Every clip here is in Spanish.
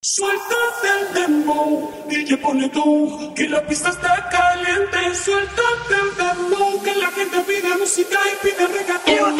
Suéltate el dembow, DJ pone tú, que la pista está caliente. Suéltate el dembow, que la gente pide música y pide reggaetón.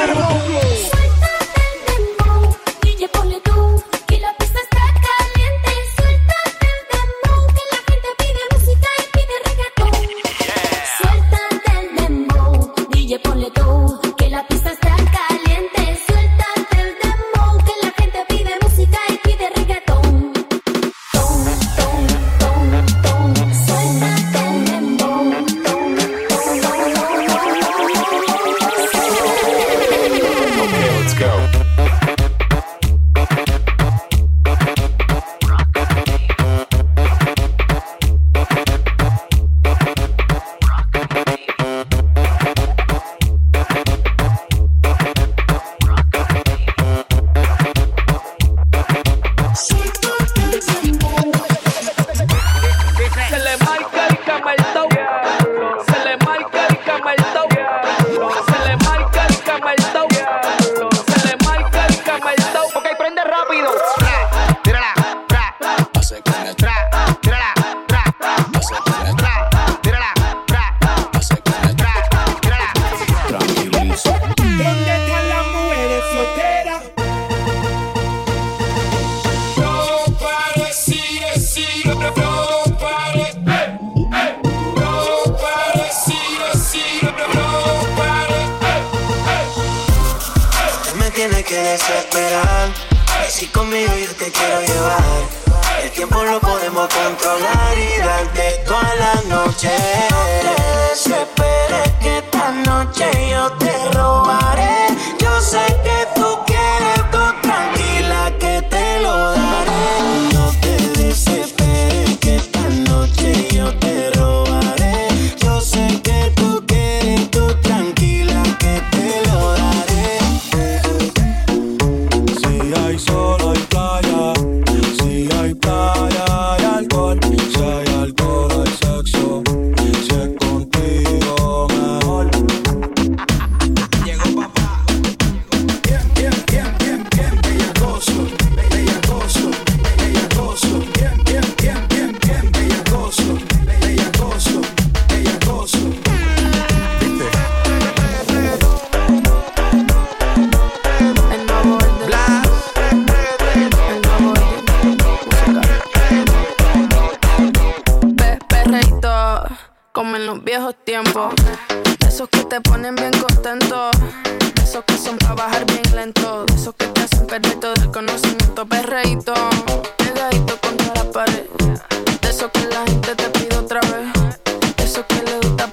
tiene que desesperar. Si conmigo te quiero llevar, el tiempo lo podemos controlar y darte toda la noche. No te desesperes que esta noche yo te robaré. Yo sé que tú como en los viejos tiempos. Esos que te ponen bien contento, esos que son para bajar bien lento, de esos que te hacen perder todo el conocimiento, perreíto, pegadito contra la pared. De esos que la gente te pide otra vez, de esos que le gusta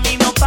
camino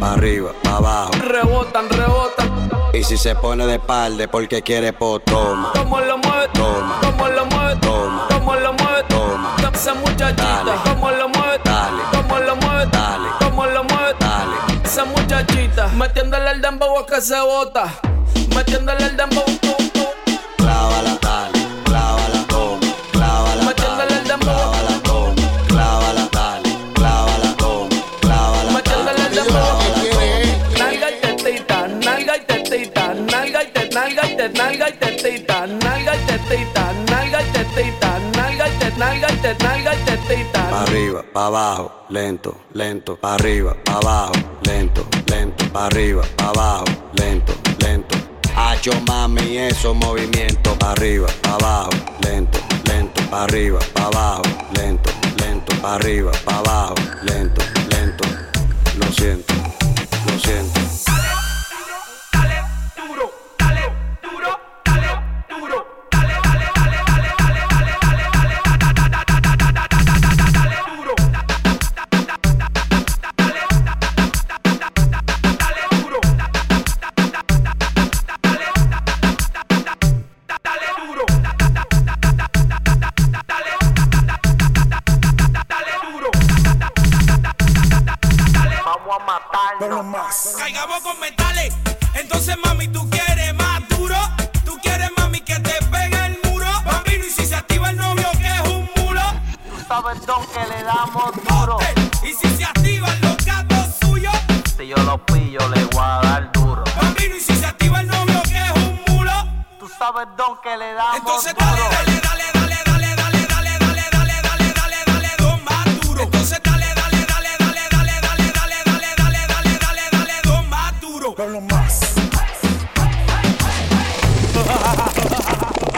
pa' arriba, pa' abajo. Rebotan, rebotan. Y si se pone de espalda porque quiere, po, toma. ¿Cómo lo mueve? Toma. ¿Cómo lo mueve? Toma. ¿Cómo lo mueve? Toma. Esa muchachita. ¿Cómo lo mueve? Dale. ¿Cómo lo mueve? Dale. ¿Cómo lo mueve? Dale. Esa muchachita. Metiéndole el dembow a que se bota. Metiéndole el dembow. Abajo, lento, lento, pa' arriba, pa' abajo, lento, lento, pa' arriba, pa' abajo, lento, lento. Hacho mami, esos movimientos, pa' arriba, pa' abajo, lento, lento, pa' arriba, pa' abajo, lento, lento, pa' arriba, pa' abajo, lento, lento. Lo siento, lo siento. Vamos a matarnos. Caigamos con metales. Entonces, mami, tú quieres más duro. Tú quieres, mami, que te pegue el muro. Bambino, y si se activa el novio, que es un mulo. sabes don que le damos duro. Y si se activan los gatos suyos. Si yo lo pillo, le voy a dar duro. Bambino, y si se activa el novio, que es un mulo. Tú sabes don que le damos Entonces, duro. dale, dale, dale, dale,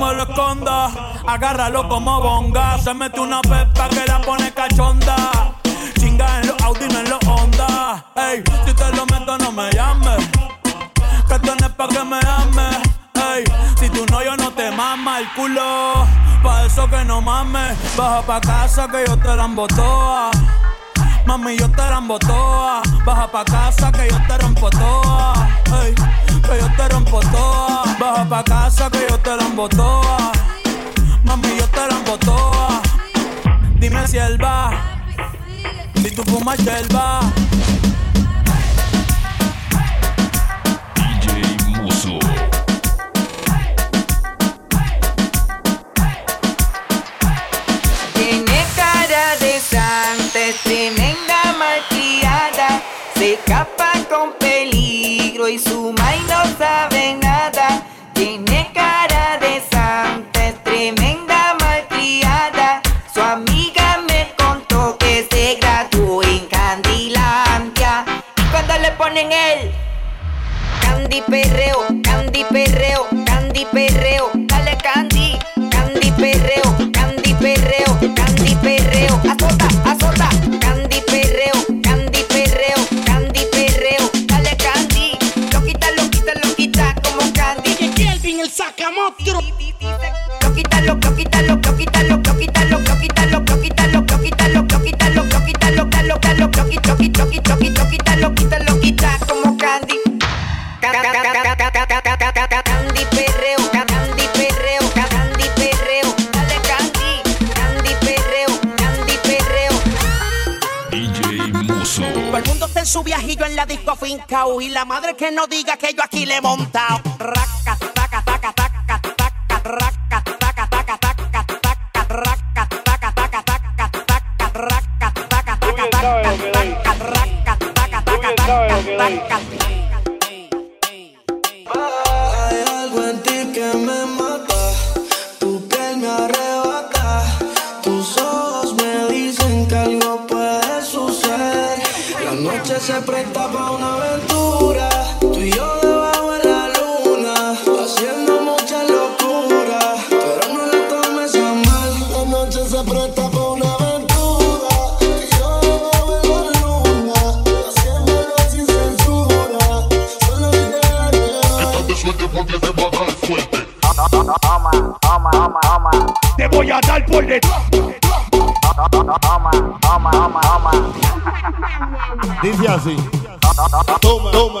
Me lo escondas. Agárralo como bonga. Se mete una pepa que la pone cachonda. Chinga en los Audi, no en los Honda. Ey, si te lo meto, no me llames. Que tienes pa' que me ames. Ey, si tú no, yo no te mama el culo. Pa' eso que no mames. Baja pa' casa que yo te la embotoa. Mami, yo te rambo toa. Baja pa' casa que yo te rompo toa. Ey, que yo te rompo toa. Baja pa' casa que te rambo toa. Mami, yo te rambo toa. Dime si él va. Si tú fumas, él va. Tiene cara de santa, es tremenda malcriada. Se escapa con peligro y su maíz no sabe nada. Y la madre que no diga que yo aquí le he montado. Raca, raca, raca, raca, raca. Hay algo en ti que me mata, tu piel me arrebata, tus ojos me dicen que algo puede suceder. La noche se presta para una vez. Toma, toma, toma, toma. Te voy a dar por detrás. Toma, toma, toma, toma. Dice así. Toma, toma, toma.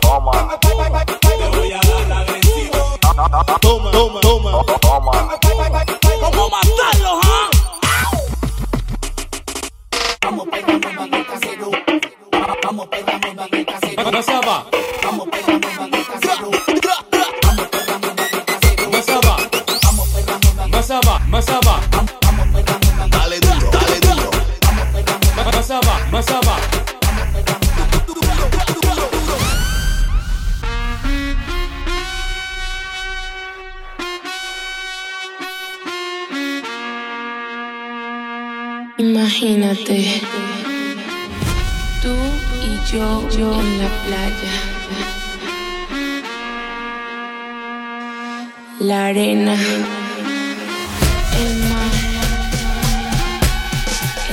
Toma, Te voy a dar agresivo. Toma, toma, toma. toma.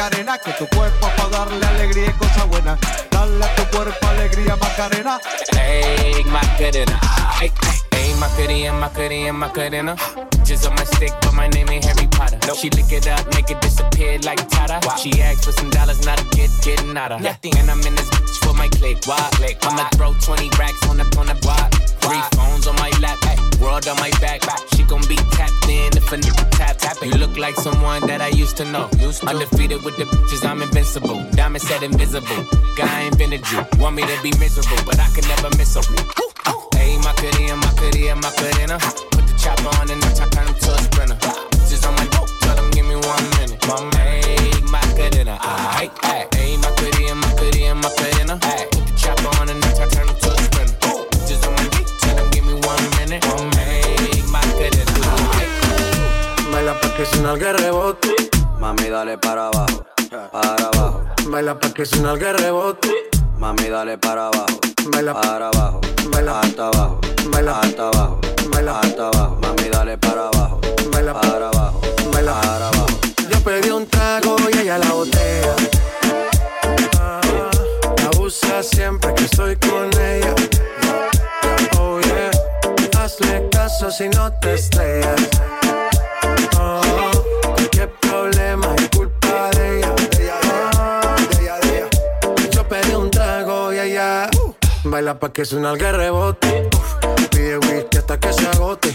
Que tu cuerpo pa' darle alegría y cosas buenas. Dale a tu cuerpo alegría Macarena. Hey, Macarena. Ay. Hey, Macarena, Macarena, Macarena. On my stick, but my name ain't Harry Potter. She lick it up, make it disappear like Tata. She asked for some dollars, not a kid, getting out of. Nothing. And I'm in this bitch for my click. Why? click. I'ma throw 20 racks on the on the block. Three phones on my lap, ay, world on my back. She gon' be tapped in if a nigga tap tap. You look like someone that I used to know. Undefeated with the bitches, I'm invincible. Diamond said invisible. Guy invented you. Want me to be miserable, but I can never miss her. Hey, Macarena, Macarena, Macarena. Put the chopper on and I turn him to a sprinter. Just on my dope, tell him give me one minute. One Hey, Macarena, ay, ay. Hey, Macarena, Macarena, Macarena. Ay, put the chopper on and I turn him to a sprinter. Just on my dope, tell him give me one minute. One Hey, Macarena, ay. Baila pa' que suena el rebote. Mami, dale para abajo, para abajo. Baila pa' que suena el rebote. Mami, dale para abajo, Baila, para abajo. Baila. hasta abajo, Baila. hasta abajo, estoy con ella. Oh yeah, hazle caso si no te estrellas. Oh, cualquier problema es culpa de ella. Ah, Yo pedí un trago y ella uh, baila pa' que suena el rebote. Pide whisky hasta que se agote.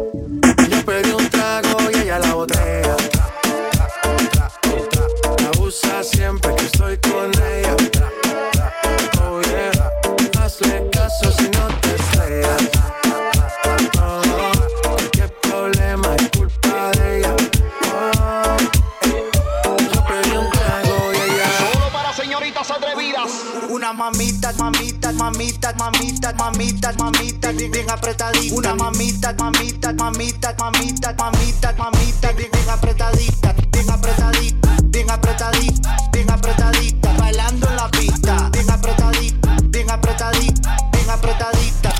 mamita, mamita, mamita, bien, bien apretadita. Una mamita, mamita, mamita, mamita, mamita, mamita, bien, bien apretadita, bien apretadita, bien apretadita, bien apretadita, bailando en la pista, bien apretadita, bien apretadita, bien apretadita.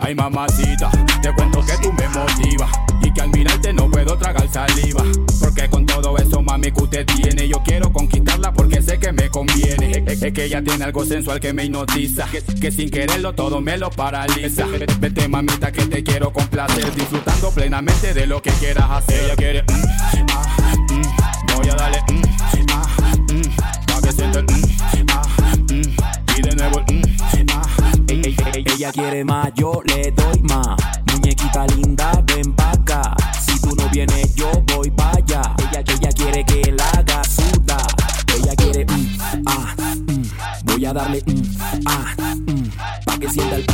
Ay mamacita, te cuento que tú me motivas y que al mirarte no puedo tragar saliva. Porque con todo eso mami que usted tiene, yo quiero conquistarla porque sé que conviene. Es, que ella tiene algo sensual que me hipnotiza, que, sin quererlo todo me lo paraliza. Vete mamita que te quiero complacer, disfrutando plenamente de lo que quieras hacer. Ella quiere, mm, ah, mm, voy a darle, mm, ah, mm, pa' que sienta el, mm, ah, mm, y de nuevo el, ah, ey, ella quiere más, yo le doy más. Muñequita linda, darle, mm, ah, mm, pa' que sienta el,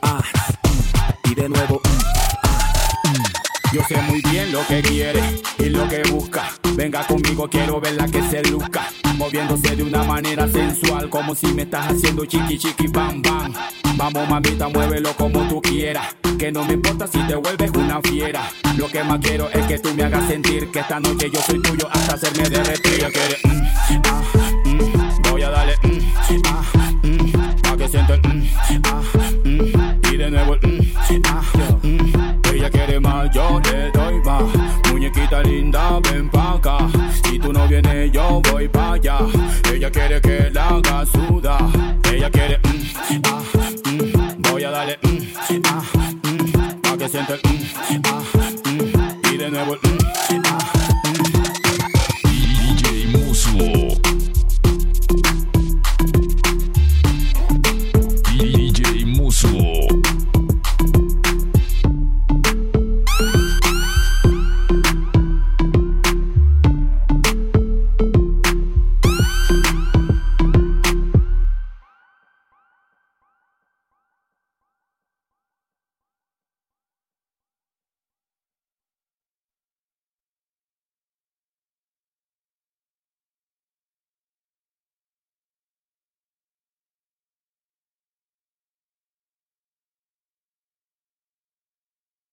ah, mm, y de nuevo, mm, Yo sé muy bien lo que quiere y lo que busca. Venga conmigo, quiero verla que se luzca. Moviéndose de una manera sensual, como si me estás haciendo chiqui chiqui bam bam. Vamos mamita, muévelo como tú quieras. Que no me importa si te vuelves una fiera. Lo que más quiero es que tú me hagas sentir que esta noche yo soy tuyo hasta hacerme derretir. Quiere, mm, ah, mm, voy a darle, voy pa' allá. Ella quiere que la haga suda. Ella quiere,